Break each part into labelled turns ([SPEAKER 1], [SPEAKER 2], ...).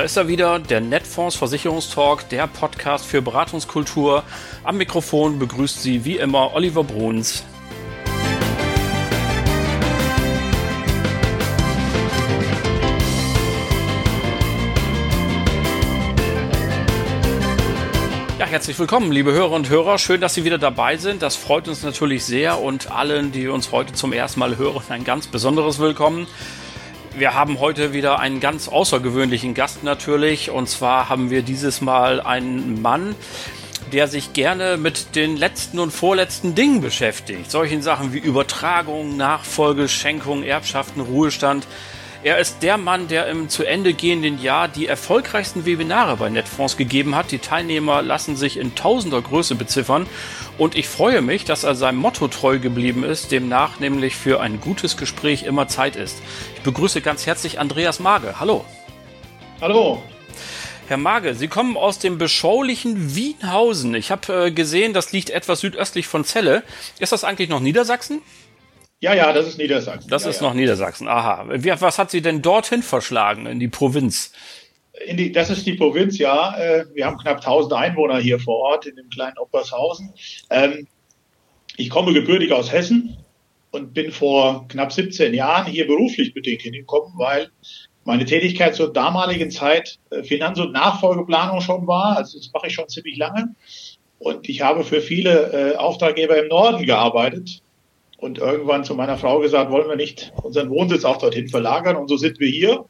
[SPEAKER 1] Da ist er wieder, der Netfonds Versicherungstalk, der Podcast für Beratungskultur. Am Mikrofon begrüßt Sie wie immer Oliver Bruns. Ja, herzlich willkommen, liebe Hörer und Hörer. Schön, dass Sie wieder dabei sind. Das freut uns natürlich sehr und allen, die uns heute zum ersten Mal hören, ein ganz besonderes Willkommen. Wir haben heute wieder einen ganz außergewöhnlichen Gast natürlich. Und zwar haben wir dieses Mal einen Mann, der sich gerne mit den letzten und vorletzten Dingen beschäftigt. Solchen Sachen wie Übertragung, Nachfolge, Schenkung, Erbschaften, Ruhestand. Er ist der Mann, der im zu Ende gehenden Jahr die erfolgreichsten Webinare bei Netfonds gegeben hat. Die Teilnehmer lassen sich in tausender Größe beziffern. Und ich freue mich, dass er seinem Motto treu geblieben ist, demnach nämlich für ein gutes Gespräch immer Zeit ist. Ich begrüße ganz herzlich Andreas Mage. Hallo.
[SPEAKER 2] Hallo.
[SPEAKER 1] Herr Mage, Sie kommen aus dem beschaulichen Wienhausen. Ich habe äh, gesehen, das liegt etwas südöstlich von Celle. Ist das eigentlich noch Niedersachsen?
[SPEAKER 2] Ja, ja, das ist Niedersachsen.
[SPEAKER 1] Das
[SPEAKER 2] ja,
[SPEAKER 1] ist
[SPEAKER 2] ja.
[SPEAKER 1] noch Niedersachsen. Aha. Was hat Sie denn dorthin verschlagen, in die Provinz?
[SPEAKER 2] In die, das ist die Provinz, ja. Äh, wir haben knapp 1000 Einwohner hier vor Ort in dem kleinen Oppershausen. Ähm, ich komme gebürtig aus Hessen und bin vor knapp 17 Jahren hier beruflich bedingt hingekommen, weil meine Tätigkeit zur damaligen Zeit äh, Finanz- und Nachfolgeplanung schon war. Also das mache ich schon ziemlich lange. Und ich habe für viele äh, Auftraggeber im Norden gearbeitet und irgendwann zu meiner Frau gesagt, wollen wir nicht unseren Wohnsitz auch dorthin verlagern. Und so sind wir hier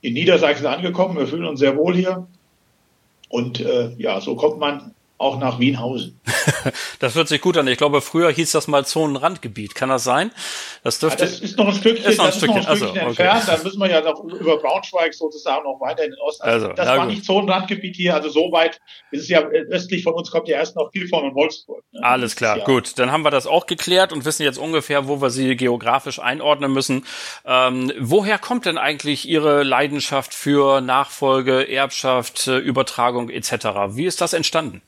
[SPEAKER 2] in Niedersachsen angekommen. Wir fühlen uns sehr wohl hier. Und äh, ja, so kommt man auch nach Wienhausen.
[SPEAKER 1] das hört sich gut an. Ich glaube, früher hieß das mal Zonenrandgebiet. Kann das sein?
[SPEAKER 2] Das dürfte. Ja, das ist noch ein Stückchen,
[SPEAKER 1] ist noch ein
[SPEAKER 2] das
[SPEAKER 1] Stückchen,
[SPEAKER 2] ist noch ein Stückchen
[SPEAKER 1] also,
[SPEAKER 2] entfernt. Okay. Dann müssen wir ja noch über Braunschweig sozusagen noch weiter in den Osten.
[SPEAKER 1] Also,
[SPEAKER 2] das war
[SPEAKER 1] gut.
[SPEAKER 2] nicht Zonenrandgebiet hier. Also so weit ist es ja östlich von uns kommt ja erst noch Gilform und Wolfsburg.
[SPEAKER 1] Ne? Alles klar, ja. gut. Dann haben wir das auch geklärt und wissen jetzt ungefähr, wo wir sie geografisch einordnen müssen. Ähm, woher kommt denn eigentlich Ihre Leidenschaft für Nachfolge, Erbschaft, Übertragung etc.? Wie ist das entstanden?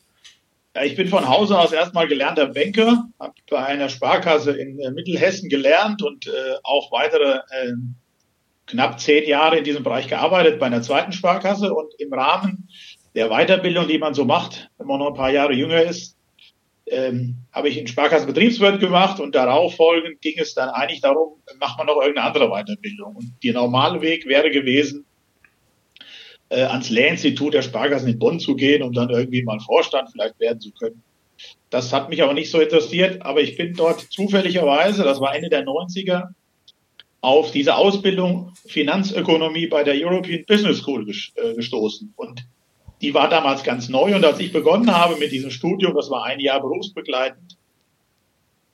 [SPEAKER 2] Ich bin von Hause aus erstmal gelernter Banker, habe bei einer Sparkasse in äh, Mittelhessen gelernt und äh, auch weitere äh, knapp zehn Jahre in diesem Bereich gearbeitet bei einer zweiten Sparkasse und im Rahmen der Weiterbildung, die man so macht, wenn man noch ein paar Jahre jünger ist, ähm, habe ich einen Sparkassenbetriebswirt gemacht und darauf folgend ging es dann eigentlich darum, macht man noch irgendeine andere Weiterbildung. Und der normale Weg wäre gewesen, äh, ans Lehrinstitut der Sparkassen in Bonn zu gehen, um dann irgendwie mal Vorstand vielleicht werden zu können. Das hat mich aber nicht so interessiert, aber ich bin dort zufälligerweise, das war Ende der 90er, auf diese Ausbildung Finanzökonomie bei der European Business School gestoßen. Und die war damals ganz neu. Und als ich begonnen habe mit diesem Studium, das war ein Jahr berufsbegleitend,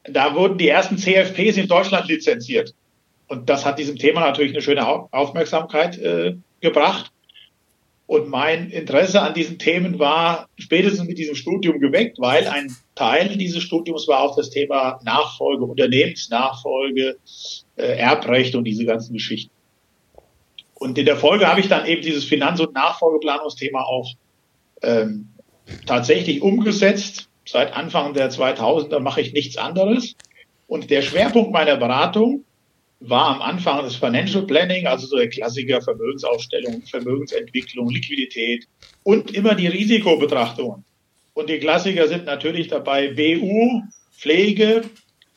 [SPEAKER 2] da wurden die ersten CFPs in Deutschland lizenziert. Und das hat diesem Thema natürlich eine schöne Aufmerksamkeit äh, gebracht. Und mein Interesse an diesen Themen war spätestens mit diesem Studium geweckt, weil ein Teil dieses Studiums war auch das Thema Nachfolge, Unternehmensnachfolge, äh, Erbrecht und diese ganzen Geschichten. Und in der Folge habe ich dann eben dieses Finanz- und Nachfolgeplanungsthema auch ähm, tatsächlich umgesetzt. Seit Anfang der 2000er mache ich nichts anderes. Und der Schwerpunkt meiner Beratung war am Anfang das Financial Planning, also so der Klassiker Vermögensaufstellung, Vermögensentwicklung, Liquidität und immer die Risikobetrachtungen. Und die Klassiker sind natürlich dabei BU, Pflege,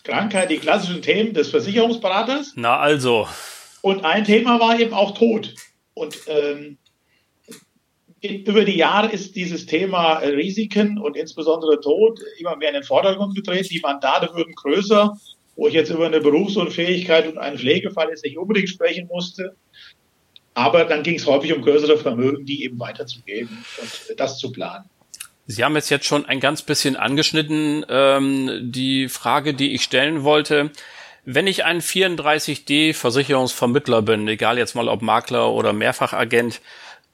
[SPEAKER 2] Krankheit, die klassischen Themen des Versicherungsberaters.
[SPEAKER 1] Na also.
[SPEAKER 2] Und ein Thema war eben auch Tod. Und ähm, über die Jahre ist dieses Thema Risiken und insbesondere Tod immer mehr in den Vordergrund getreten. Die Mandate würden größer wo ich jetzt über eine Berufsunfähigkeit und einen Pflegefall jetzt nicht unbedingt sprechen musste. Aber dann ging es häufig um größere Vermögen, die eben weiterzugeben und das zu planen.
[SPEAKER 1] Sie haben es jetzt schon ein ganz bisschen angeschnitten, ähm, die Frage, die ich stellen wollte. Wenn ich ein 34D Versicherungsvermittler bin, egal jetzt mal ob Makler oder Mehrfachagent,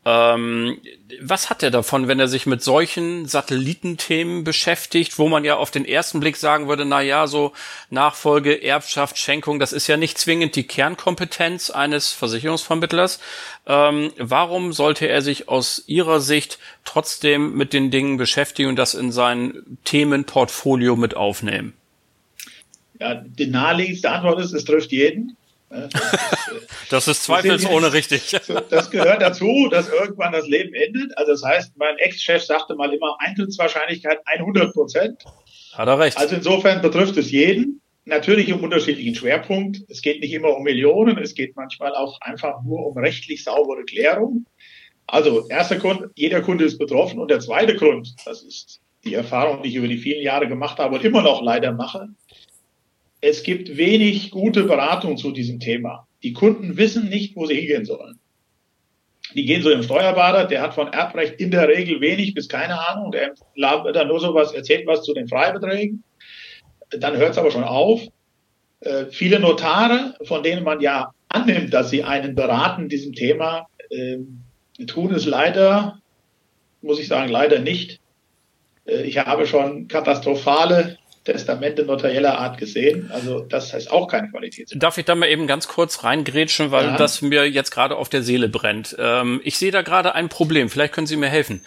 [SPEAKER 1] ähm, was hat er davon, wenn er sich mit solchen Satellitenthemen beschäftigt, wo man ja auf den ersten Blick sagen würde, na ja, so Nachfolge, Erbschaft, Schenkung, das ist ja nicht zwingend die Kernkompetenz eines Versicherungsvermittlers. Ähm, warum sollte er sich aus Ihrer Sicht trotzdem mit den Dingen beschäftigen und das in sein Themenportfolio mit aufnehmen?
[SPEAKER 2] Ja, die naheliegendste Antwort ist, es trifft jeden.
[SPEAKER 1] Das ist, zweifelsohne richtig.
[SPEAKER 2] Das gehört dazu, dass irgendwann das Leben endet. Also das heißt, mein Ex-Chef sagte mal immer Eintrittswahrscheinlichkeit 100 Prozent.
[SPEAKER 1] Hat er recht.
[SPEAKER 2] Also insofern betrifft es jeden. Natürlich im unterschiedlichen Schwerpunkt. Es geht nicht immer um Millionen, es geht manchmal auch einfach nur um rechtlich saubere Klärung. Also erster Grund, jeder Kunde ist betroffen. Und der zweite Grund, das ist die Erfahrung, die ich über die vielen Jahre gemacht habe und immer noch leider mache. Es gibt wenig gute Beratung zu diesem Thema. Die Kunden wissen nicht, wo sie hingehen sollen. Die gehen so im Steuerberater, der hat von Erbrecht in der Regel wenig bis keine Ahnung, der dann nur so was, erzählt was zu den Freibeträgen. Dann hört es aber schon auf. Äh, viele Notare, von denen man ja annimmt, dass sie einen beraten diesem Thema, äh, tun es leider, muss ich sagen, leider nicht. Äh, ich habe schon katastrophale Testamente notarieller Art gesehen. Also das heißt auch keine Qualität.
[SPEAKER 1] Darf ich da mal eben ganz kurz reingrätschen, weil ja. das mir jetzt gerade auf der Seele brennt. Ähm, ich sehe da gerade ein Problem. Vielleicht können Sie mir helfen.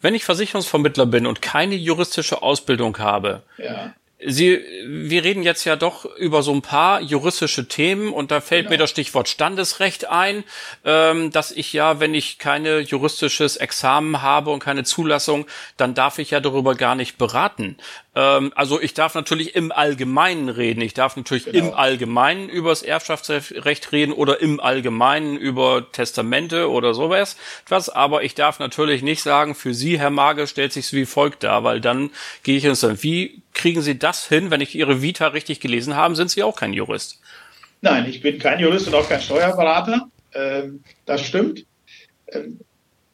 [SPEAKER 1] Wenn ich Versicherungsvermittler bin und keine juristische Ausbildung habe, ja. Sie, wir reden jetzt ja doch über so ein paar juristische Themen und da fällt genau. mir das Stichwort Standesrecht ein, ähm, dass ich ja, wenn ich keine juristisches Examen habe und keine Zulassung, dann darf ich ja darüber gar nicht beraten. Ähm, also ich darf natürlich im Allgemeinen reden. Ich darf natürlich genau. im Allgemeinen über das Erbschaftsrecht reden oder im Allgemeinen über Testamente oder sowas. Was, aber ich darf natürlich nicht sagen, für Sie, Herr Mage, stellt sich wie folgt dar, weil dann gehe ich ins dann. Wie kriegen Sie das hin, wenn ich Ihre Vita richtig gelesen habe? Sind Sie auch kein Jurist?
[SPEAKER 2] Nein, ich bin kein Jurist und auch kein Steuerberater. Ähm, das stimmt. Ähm,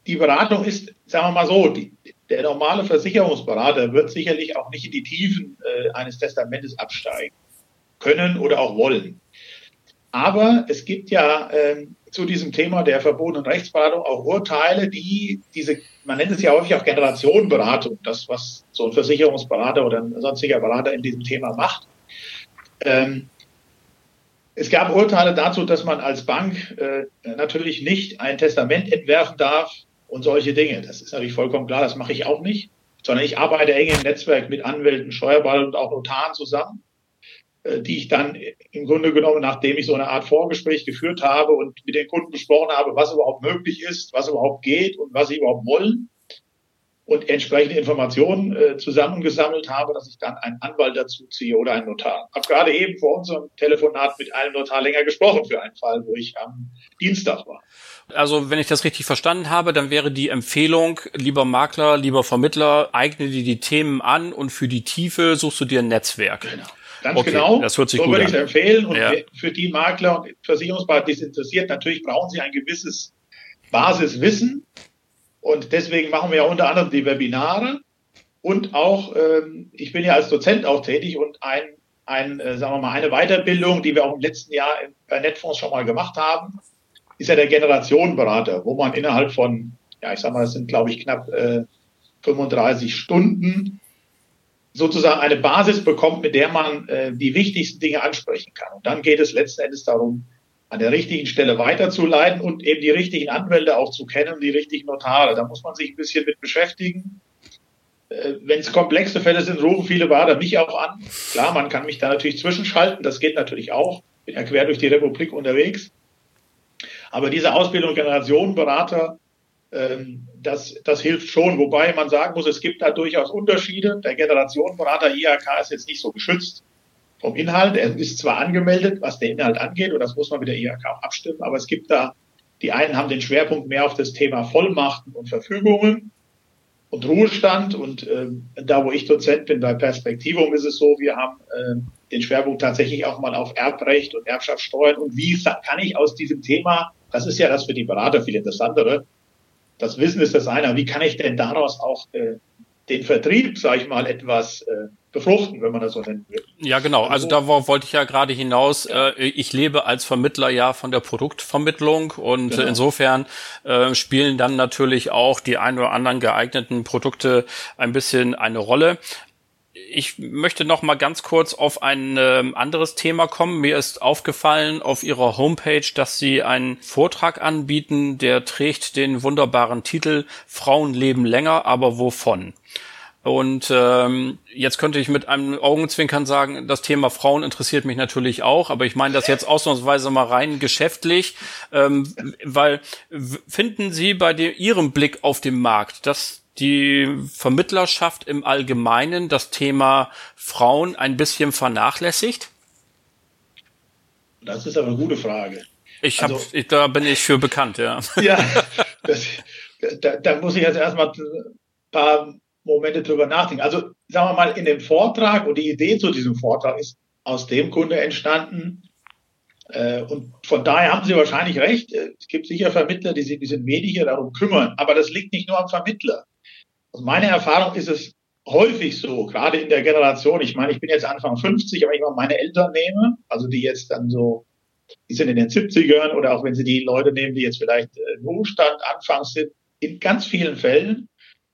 [SPEAKER 2] die Beratung ist, sagen wir mal so, die, der normale Versicherungsberater wird sicherlich auch nicht in die Tiefen äh, eines Testamentes absteigen können oder auch wollen. Aber es gibt ja äh, zu diesem Thema der verbotenen Rechtsberatung auch Urteile, die diese, man nennt es ja häufig auch Generationenberatung, das, was so ein Versicherungsberater oder ein sonstiger Berater in diesem Thema macht. Ähm, es gab Urteile dazu, dass man als Bank äh, natürlich nicht ein Testament entwerfen darf, und solche Dinge. Das ist natürlich vollkommen klar, das mache ich auch nicht, sondern ich arbeite eng im Netzwerk mit Anwälten, Steuerberatern und auch Notaren zusammen, äh, die ich dann im Grunde genommen, nachdem ich so eine Art Vorgespräch geführt habe und mit den Kunden besprochen habe, was überhaupt möglich ist, was überhaupt geht und was sie überhaupt wollen und entsprechende Informationen äh, zusammengesammelt habe, dass ich dann einen Anwalt dazu ziehe oder einen Notar. Habe gerade eben vor unserem Telefonat mit einem Notar länger gesprochen für einen Fall, wo ich am Dienstag war.
[SPEAKER 1] Also wenn ich das richtig verstanden habe, dann wäre die Empfehlung, lieber Makler, lieber Vermittler, eigne dir die Themen an und für die Tiefe suchst du dir ein Netzwerk.
[SPEAKER 2] Genau. Ganz okay, genau.
[SPEAKER 1] Das hört sich
[SPEAKER 2] so
[SPEAKER 1] gut
[SPEAKER 2] würde ich es empfehlen. Und ja. für die Makler und Versicherungspartner, die es interessiert, natürlich brauchen sie ein gewisses Basiswissen. Und deswegen machen wir ja unter anderem die Webinare. Und auch, ähm, ich bin ja als Dozent auch tätig und ein, ein äh, sagen wir mal, eine Weiterbildung, die wir auch im letzten Jahr bei Netfonds schon mal gemacht haben, ist ja der Generationenberater, wo man innerhalb von, ja, ich sag mal, das sind, glaube ich, knapp äh, 35 Stunden sozusagen eine Basis bekommt, mit der man äh, die wichtigsten Dinge ansprechen kann. Und dann geht es letzten Endes darum, an der richtigen Stelle weiterzuleiten und eben die richtigen Anwälte auch zu kennen, die richtigen Notare. Da muss man sich ein bisschen mit beschäftigen. Äh, Wenn es komplexe Fälle sind, rufen viele Berater mich auch an. Klar, man kann mich da natürlich zwischenschalten, das geht natürlich auch. Bin ja quer durch die Republik unterwegs. Aber diese Ausbildung Generationenberater, ähm, das, das hilft schon. Wobei man sagen muss, es gibt da durchaus Unterschiede. Der Generationenberater IHK ist jetzt nicht so geschützt vom Inhalt. Er ist zwar angemeldet, was den Inhalt angeht, und das muss man mit der IHK auch abstimmen, aber es gibt da, die einen haben den Schwerpunkt mehr auf das Thema Vollmachten und Verfügungen und Ruhestand. Und äh, da, wo ich Dozent bin, bei Perspektivum ist es so, wir haben äh, den Schwerpunkt tatsächlich auch mal auf Erbrecht und Erbschaftssteuern. Und wie kann ich aus diesem Thema das ist ja das für die Berater viel interessantere. Das Wissen ist das eine. Wie kann ich denn daraus auch äh, den Vertrieb, sage ich mal, etwas äh, befruchten, wenn man das so nennen will?
[SPEAKER 1] Ja, genau. Also, da wollte ich ja gerade hinaus. Äh, ich lebe als Vermittler ja von der Produktvermittlung und genau. insofern äh, spielen dann natürlich auch die ein oder anderen geeigneten Produkte ein bisschen eine Rolle ich möchte noch mal ganz kurz auf ein äh, anderes Thema kommen. Mir ist aufgefallen auf Ihrer Homepage, dass Sie einen Vortrag anbieten, der trägt den wunderbaren Titel Frauen leben länger, aber wovon? Und ähm, jetzt könnte ich mit einem Augenzwinkern sagen, das Thema Frauen interessiert mich natürlich auch, aber ich meine das jetzt ausnahmsweise mal rein geschäftlich, ähm, weil finden Sie bei dem, Ihrem Blick auf den Markt, dass die Vermittlerschaft im Allgemeinen das Thema Frauen ein bisschen vernachlässigt?
[SPEAKER 2] Das ist aber eine gute Frage.
[SPEAKER 1] Ich hab, also, ich, da bin ich für bekannt, ja.
[SPEAKER 2] Ja, das, da, da muss ich jetzt erstmal ein paar Momente drüber nachdenken. Also sagen wir mal, in dem Vortrag und die Idee zu diesem Vortrag ist aus dem Grunde entstanden. Äh, und von daher haben Sie wahrscheinlich recht. Es gibt sicher Vermittler, die sich ein bisschen weniger darum kümmern. Aber das liegt nicht nur am Vermittler. Aus meiner Erfahrung ist es häufig so, gerade in der Generation. Ich meine, ich bin jetzt Anfang 50, aber ich mal meine Eltern nehme, also die jetzt dann so, die sind in den 70ern oder auch wenn Sie die Leute nehmen, die jetzt vielleicht im Ruhestand anfangs sind, in ganz vielen Fällen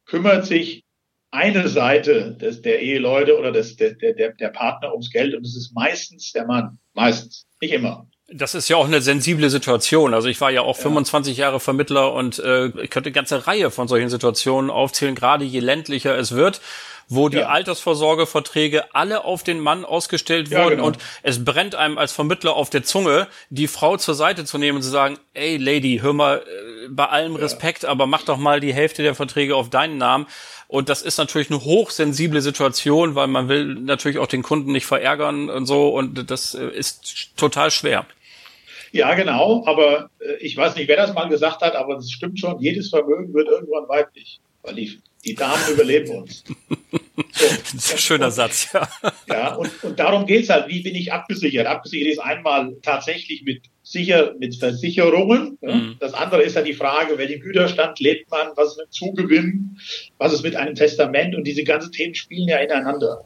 [SPEAKER 2] kümmert sich eine Seite des, der Eheleute oder des, der, der, der Partner ums Geld und es ist meistens der Mann. Meistens. Nicht immer.
[SPEAKER 1] Das ist ja auch eine sensible Situation. Also ich war ja auch ja. 25 Jahre Vermittler und äh, ich könnte eine ganze Reihe von solchen Situationen aufzählen, gerade je ländlicher es wird wo die ja. Altersvorsorgeverträge alle auf den Mann ausgestellt wurden ja, genau. und es brennt einem als Vermittler auf der Zunge, die Frau zur Seite zu nehmen und zu sagen, ey Lady, hör mal, äh, bei allem Respekt, aber mach doch mal die Hälfte der Verträge auf deinen Namen. Und das ist natürlich eine hochsensible Situation, weil man will natürlich auch den Kunden nicht verärgern und so. Und das äh, ist total schwer.
[SPEAKER 2] Ja, genau. Aber äh, ich weiß nicht, wer das mal gesagt hat, aber es stimmt schon. Jedes Vermögen wird irgendwann weiblich, weil die, die Damen überleben uns.
[SPEAKER 1] So. Das ist ein schöner Satz, ja.
[SPEAKER 2] Ja, und, und darum geht's halt. Wie bin ich abgesichert? Abgesichert ist einmal tatsächlich mit sicher mit Versicherungen. Mhm. Das andere ist ja die Frage, welchen Güterstand lebt man, was ist mit Zugewinn, was ist mit einem Testament und diese ganzen Themen spielen ja ineinander.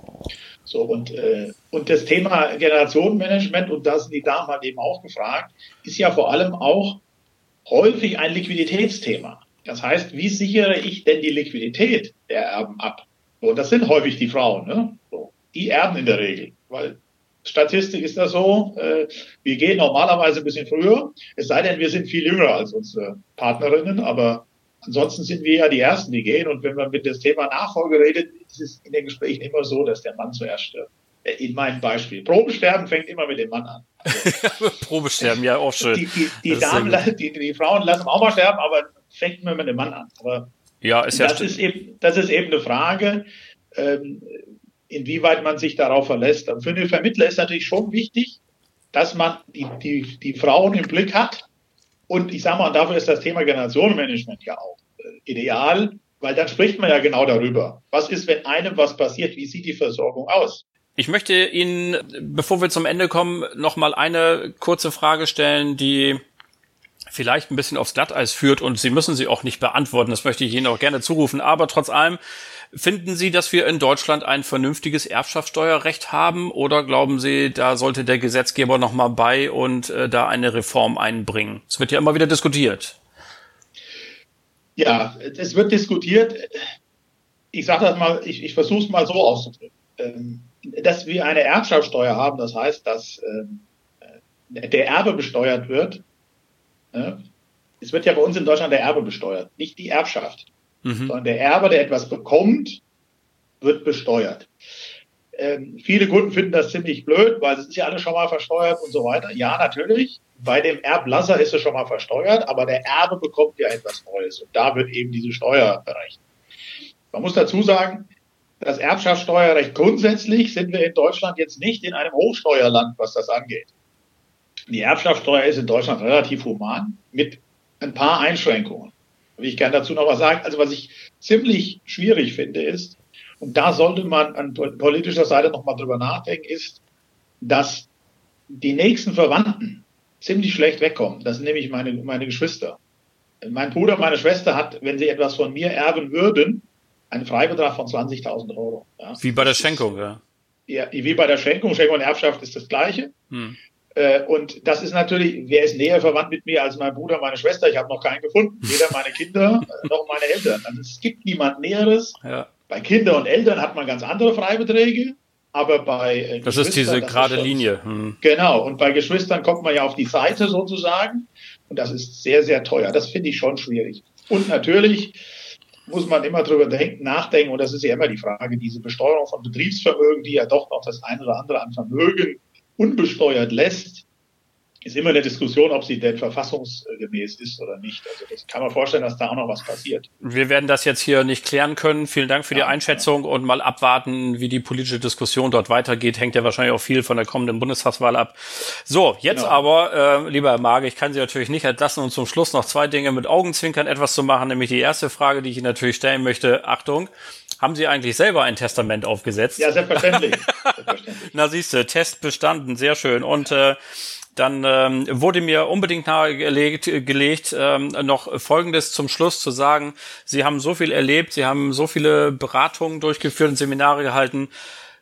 [SPEAKER 2] So und äh, und das Thema Generationenmanagement und da sind die Damen halt eben auch gefragt, ist ja vor allem auch häufig ein Liquiditätsthema. Das heißt, wie sichere ich denn die Liquidität der Erben ab? Und das sind häufig die Frauen, ne? So, die erben in der Regel, weil Statistik ist das so, äh, wir gehen normalerweise ein bisschen früher, es sei denn, wir sind viel jünger als unsere Partnerinnen, aber ansonsten sind wir ja die Ersten, die gehen. Und wenn man mit dem Thema Nachfolge redet, ist es in den Gesprächen immer so, dass der Mann zuerst stirbt. Äh, in meinem Beispiel. Probesterben fängt immer mit dem Mann an.
[SPEAKER 1] Also, Probesterben, ja, auch schön.
[SPEAKER 2] Die, die, die Damen, die, die Frauen lassen auch mal sterben, aber fängt immer mit dem Mann an. Aber
[SPEAKER 1] ja, ist ja
[SPEAKER 2] das, ist eben, das ist eben eine Frage. Ähm, inwieweit man sich darauf verlässt. Und für den Vermittler ist natürlich schon wichtig, dass man die, die, die Frauen im Blick hat. Und ich sage mal, dafür ist das Thema Generationenmanagement ja auch äh, ideal, weil dann spricht man ja genau darüber. Was ist, wenn einem was passiert? Wie sieht die Versorgung aus?
[SPEAKER 1] Ich möchte Ihnen, bevor wir zum Ende kommen, noch mal eine kurze Frage stellen, die vielleicht ein bisschen aufs Glatteis führt und Sie müssen sie auch nicht beantworten. Das möchte ich Ihnen auch gerne zurufen. Aber trotz allem, Finden Sie, dass wir in Deutschland ein vernünftiges Erbschaftssteuerrecht haben oder glauben Sie, da sollte der Gesetzgeber noch mal bei und äh, da eine Reform einbringen? Es wird ja immer wieder diskutiert.
[SPEAKER 2] Ja, es wird diskutiert. Ich sage das mal, ich, ich versuche es mal so auszudrücken. Ähm, dass wir eine Erbschaftssteuer haben, das heißt, dass ähm, der Erbe besteuert wird. Es wird ja bei uns in Deutschland der Erbe besteuert, nicht die Erbschaft mhm. sondern der Erbe, der etwas bekommt, wird besteuert. Ähm, viele Kunden finden das ziemlich blöd, weil es ist ja alles schon mal versteuert und so weiter. Ja, natürlich. Bei dem Erblasser ist es schon mal versteuert, aber der Erbe bekommt ja etwas Neues und da wird eben diese Steuer berechnet. Man muss dazu sagen, das Erbschaftssteuerrecht grundsätzlich sind wir in Deutschland jetzt nicht in einem Hochsteuerland, was das angeht. Die Erbschaftssteuer ist in Deutschland relativ human mit ein paar Einschränkungen ich gerne dazu noch was sagen. Also was ich ziemlich schwierig finde ist, und da sollte man an politischer Seite noch mal drüber nachdenken, ist, dass die nächsten Verwandten ziemlich schlecht wegkommen. Das sind nämlich meine, meine Geschwister. Mein Bruder, meine Schwester hat, wenn sie etwas von mir erben würden, einen Freibetrag von 20.000 Euro.
[SPEAKER 1] Ja. Wie bei der Schenkung, ja.
[SPEAKER 2] Ja, wie bei der Schenkung. Schenkung und Erbschaft ist das Gleiche. Hm. Äh, und das ist natürlich, wer ist näher verwandt mit mir als mein Bruder, meine Schwester? Ich habe noch keinen gefunden. Weder meine Kinder äh, noch meine Eltern. Also es gibt niemand Näheres. Ja. Bei Kindern und Eltern hat man ganz andere Freibeträge. Aber bei
[SPEAKER 1] äh, Das ist diese gerade ist Linie. Hm.
[SPEAKER 2] Genau. Und bei Geschwistern kommt man ja auf die Seite sozusagen. Und das ist sehr, sehr teuer. Das finde ich schon schwierig. Und natürlich, muss man immer drüber denken, nachdenken. Und das ist ja immer die Frage, diese Besteuerung von Betriebsvermögen, die ja doch noch das eine oder andere an Vermögen unbesteuert lässt ist immer eine Diskussion, ob sie denn verfassungsgemäß ist oder nicht. Also das kann man vorstellen, dass da auch noch was passiert.
[SPEAKER 1] Wir werden das jetzt hier nicht klären können. Vielen Dank für die Einschätzung und mal abwarten, wie die politische Diskussion dort weitergeht. Hängt ja wahrscheinlich auch viel von der kommenden Bundestagswahl ab. So, jetzt genau. aber, äh, lieber Herr Mage, ich kann Sie natürlich nicht entlassen und zum Schluss noch zwei Dinge mit Augenzwinkern etwas zu machen, nämlich die erste Frage, die ich Ihnen natürlich stellen möchte. Achtung, haben Sie eigentlich selber ein Testament aufgesetzt?
[SPEAKER 2] Ja, selbstverständlich. selbstverständlich.
[SPEAKER 1] Na siehste, Test bestanden, sehr schön. Und äh, dann ähm, wurde mir unbedingt nahegelegt, gelegt, ähm, noch Folgendes zum Schluss zu sagen. Sie haben so viel erlebt, Sie haben so viele Beratungen durchgeführt und Seminare gehalten.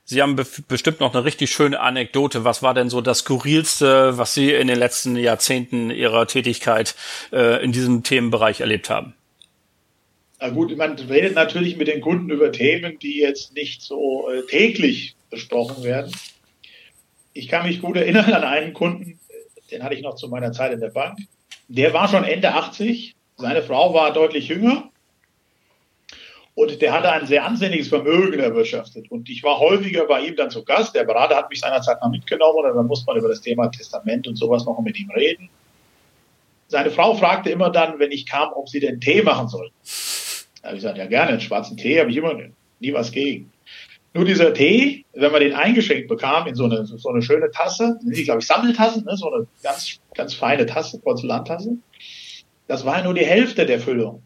[SPEAKER 1] Sie haben be bestimmt noch eine richtig schöne Anekdote. Was war denn so das Skurrilste, was Sie in den letzten Jahrzehnten Ihrer Tätigkeit äh, in diesem Themenbereich erlebt haben?
[SPEAKER 2] Na gut, man redet natürlich mit den Kunden über Themen, die jetzt nicht so äh, täglich besprochen werden. Ich kann mich gut erinnern an einen Kunden, den hatte ich noch zu meiner Zeit in der Bank. Der war schon Ende 80, seine Frau war deutlich jünger und der hatte ein sehr ansehnliches Vermögen erwirtschaftet. Und ich war häufiger bei ihm dann zu Gast. Der Berater hat mich seinerzeit mal mitgenommen und dann muss man über das Thema Testament und sowas noch mit ihm reden. Seine Frau fragte immer dann, wenn ich kam, ob sie den Tee machen soll. Da habe ich gesagt, ja gerne, einen schwarzen Tee habe ich immer nie was gegen. Nur dieser Tee, wenn man den eingeschenkt bekam in so eine, so eine schöne Tasse, die glaube ich Sammeltasse, ne, so eine ganz, ganz feine Tasse, Porzellantasse, das war nur die Hälfte der Füllung.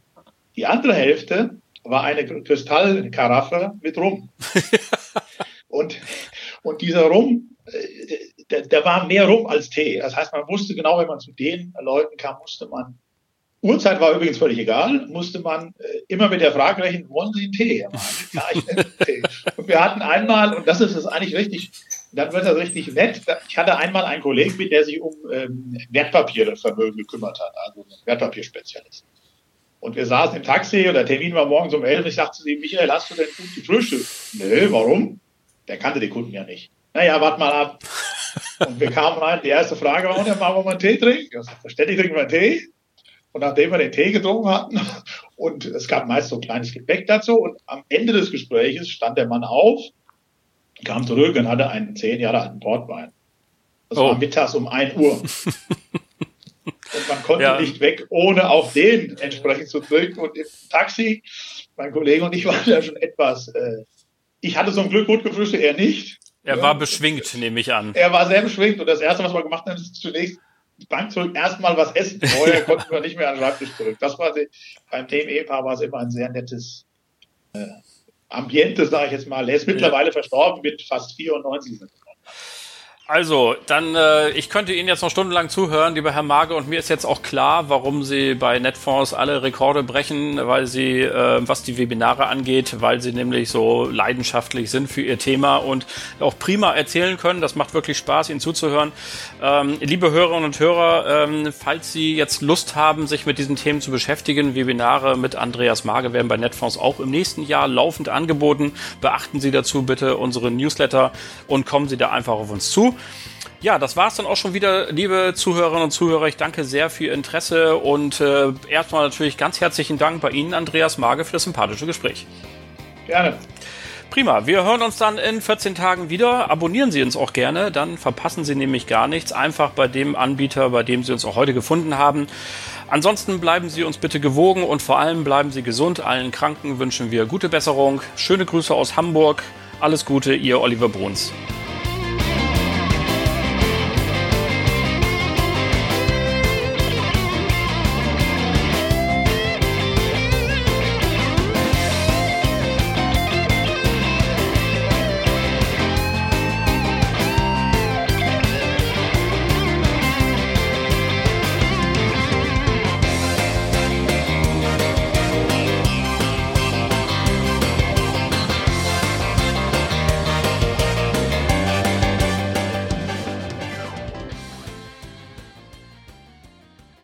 [SPEAKER 2] Die andere Hälfte war eine Kristallkaraffe mit Rum. und, und dieser Rum, äh, der, der war mehr Rum als Tee. Das heißt, man wusste genau, wenn man zu den Leuten kam, musste man Uhrzeit war übrigens völlig egal, musste man äh, immer mit der Frage rechnen, wollen Sie einen Tee? Ja, ich Tee. Und wir hatten einmal, und das ist es eigentlich richtig, dann wird das richtig nett, ich hatte einmal einen Kollegen mit, der sich um ähm, Wertpapiervermögen gekümmert hat, also ein Wertpapierspezialist. Und wir saßen im Taxi und der Termin war morgens um elf. Ich sagte zu ihm, Michael, hast du denn gut gefrühstückt? Nö, warum? Der kannte die Kunden ja nicht. Naja, wart mal ab. Und wir kamen rein, die erste Frage war, und dann machen wir mal einen Tee trinken. Ich sagte, verständlich trinken wir einen Tee. Und nachdem wir den Tee getrunken hatten und es gab meist so ein kleines Gepäck dazu und am Ende des Gespräches stand der Mann auf, kam zurück und hatte einen zehn Jahre alten Portwein. Das oh. war mittags um ein Uhr. und man konnte ja. nicht weg, ohne auch den entsprechend zu trinken. Und im Taxi, mein Kollege und ich waren ja schon etwas, äh, ich hatte so ein Glück gut gefrühstückt, er nicht.
[SPEAKER 1] Er ja. war beschwingt, nehme ich an.
[SPEAKER 2] Er war sehr beschwingt und das erste, was wir gemacht haben, ist zunächst Bank zurück, erstmal was essen. Vorher konnten wir nicht mehr an den Schreibtisch zurück. Das war die, beim Themen-Ehepaar war es immer ein sehr nettes äh, Ambiente, sage ich jetzt mal. Er ist mittlerweile ja. verstorben mit fast 94.
[SPEAKER 1] Also, dann, äh, ich könnte Ihnen jetzt noch stundenlang zuhören, lieber Herr Mage, und mir ist jetzt auch klar, warum Sie bei Netfonds alle Rekorde brechen, weil Sie, äh, was die Webinare angeht, weil Sie nämlich so leidenschaftlich sind für Ihr Thema und auch prima erzählen können. Das macht wirklich Spaß, Ihnen zuzuhören. Ähm, liebe Hörerinnen und Hörer, ähm, falls Sie jetzt Lust haben, sich mit diesen Themen zu beschäftigen, Webinare mit Andreas Mage werden bei Netfonds auch im nächsten Jahr laufend angeboten. Beachten Sie dazu bitte unsere Newsletter und kommen Sie da einfach auf uns zu. Ja, das war's dann auch schon wieder, liebe Zuhörerinnen und Zuhörer. Ich danke sehr für Ihr Interesse und äh, erstmal natürlich ganz herzlichen Dank bei Ihnen, Andreas Mage, für das sympathische Gespräch.
[SPEAKER 2] Gerne.
[SPEAKER 1] Prima, wir hören uns dann in 14 Tagen wieder. Abonnieren Sie uns auch gerne, dann verpassen Sie nämlich gar nichts. Einfach bei dem Anbieter, bei dem Sie uns auch heute gefunden haben. Ansonsten bleiben Sie uns bitte gewogen und vor allem bleiben Sie gesund. Allen Kranken wünschen wir gute Besserung. Schöne Grüße aus Hamburg. Alles Gute, Ihr Oliver Bruns.